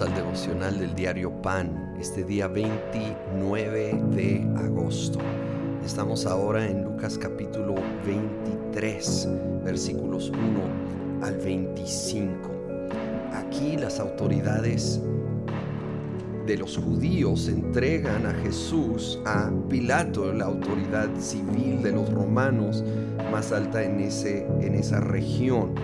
Al devocional del diario Pan, este día 29 de agosto. Estamos ahora en Lucas capítulo 23, versículos 1 al 25. Aquí las autoridades de los judíos entregan a Jesús a Pilato, la autoridad civil de los romanos más alta en, ese, en esa región.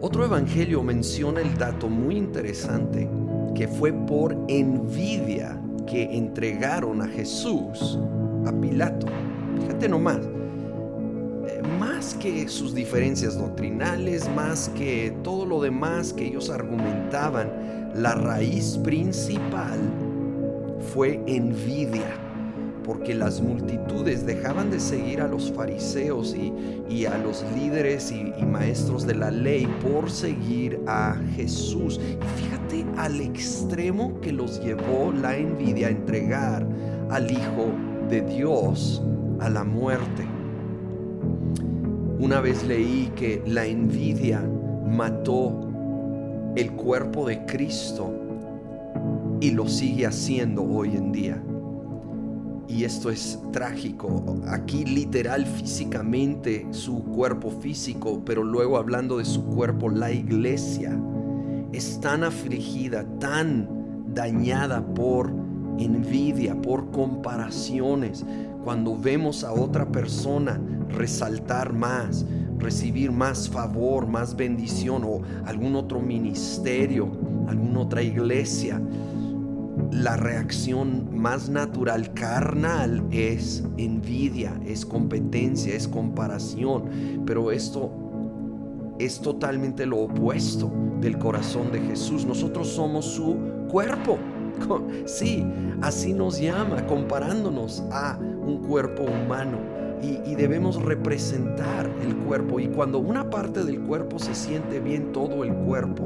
Otro evangelio menciona el dato muy interesante que fue por envidia que entregaron a Jesús a Pilato. Fíjate nomás, eh, más que sus diferencias doctrinales, más que todo lo demás que ellos argumentaban, la raíz principal fue envidia porque las multitudes dejaban de seguir a los fariseos y, a los líderes y, y, maestros de la ley por seguir a Jesús. Y fíjate al extremo que los llevó la envidia a entregar al Hijo de Dios a la muerte. Una vez leí que la envidia mató el cuerpo de Cristo y lo sigue haciendo hoy en día y esto es trágico, aquí literal físicamente su cuerpo físico, pero luego hablando de su cuerpo, la iglesia es tan afligida, tan dañada por envidia, por comparaciones, cuando vemos a otra persona resaltar más, recibir más favor, más bendición o algún otro ministerio, alguna otra iglesia la reacción más natural, carnal, es envidia, es competencia, es comparación. Pero esto es totalmente lo opuesto del corazón de Jesús. Nosotros somos su cuerpo. Sí, así nos llama, comparándonos a un cuerpo humano. Y, debemos representar el cuerpo. Y cuando una parte del cuerpo se siente bien, todo el cuerpo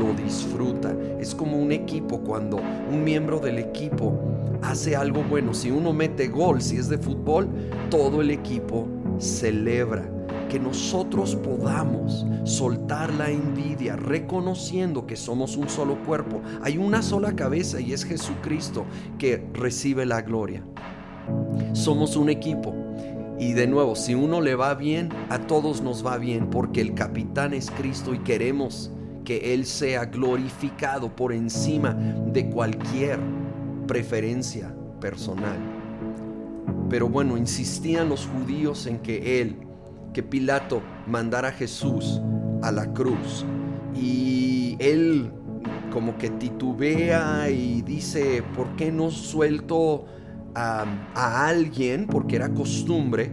lo disfruta. Es como un equipo cuando un miembro del equipo hace algo bueno. Si uno mete gol, si es de fútbol, todo el equipo celebra. Que nosotros podamos soltar la envidia reconociendo que somos un solo cuerpo. Hay una sola cabeza y es Jesucristo que recibe la gloria. Somos un equipo. Y de nuevo, si uno le va bien, a todos nos va bien porque el capitán es Cristo y queremos que Él sea glorificado por encima de cualquier preferencia personal. Pero bueno, insistían los judíos en que Él, que Pilato mandara a Jesús a la cruz. Y Él como que titubea y dice, ¿por qué no suelto a, a alguien? Porque era costumbre.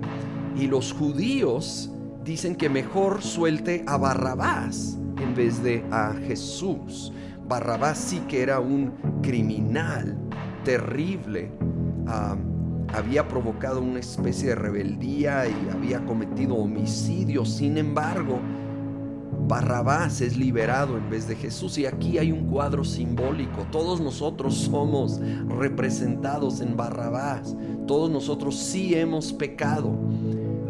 Y los judíos dicen que mejor suelte a Barrabás en vez de a Jesús. Barrabás sí que era un criminal terrible. había provocado una especie de rebeldía y había cometido homicidio. Sin embargo, Barrabás es liberado en vez de Jesús. Y aquí hay un cuadro simbólico. Todos nosotros somos representados en Barrabás. Todos nosotros sí hemos pecado.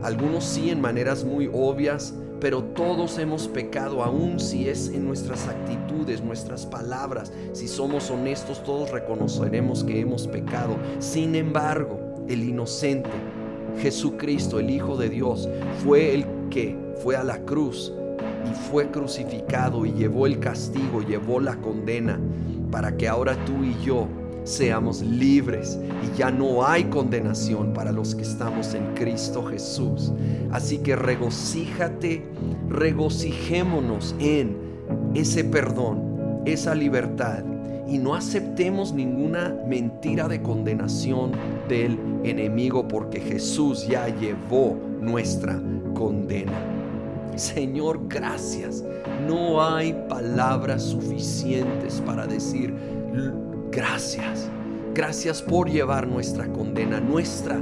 Algunos sí en maneras muy obvias, pero todos hemos pecado, aun si es en nuestras actitudes, nuestras palabras. Si somos honestos, todos reconoceremos que hemos pecado. Sin embargo, el inocente, Jesucristo, el Hijo de Dios, fue el que fue a la cruz y fue crucificado y llevó el castigo, llevó la condena, para que ahora tú y yo seamos libres y ya no hay condenación para los que estamos en Cristo Jesús. Así que regocíjate, regocijémonos en ese perdón, esa libertad y no aceptemos ninguna mentira de condenación del enemigo porque Jesús ya llevó nuestra condena. Señor, gracias. No hay palabras suficientes para decir Gracias. Gracias por llevar nuestra condena, nuestra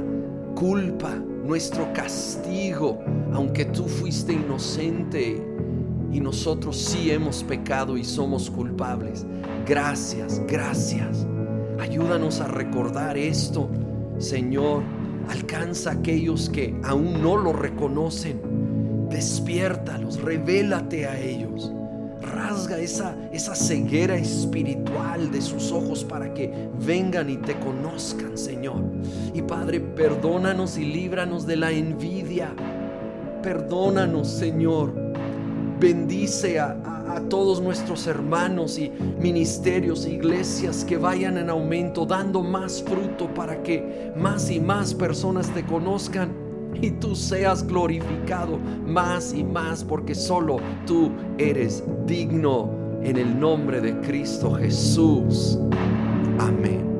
culpa, nuestro castigo, aunque tú fuiste inocente y nosotros sí hemos pecado y somos culpables. Gracias, gracias. Ayúdanos a recordar esto, Señor. Alcanza a aquellos que aún no lo reconocen. Despiértalos, revélate a ellos. Rasga esa, esa ceguera espiritual de sus ojos para que vengan y te conozcan, Señor. Y Padre, perdónanos y líbranos de la envidia. Perdónanos, Señor. Bendice a, a todos nuestros hermanos y ministerios, iglesias que vayan en aumento, dando más fruto para que más y más personas te conozcan y tú seas glorificado más y más porque solo tú eres digno en el nombre de Cristo Jesús. Amén.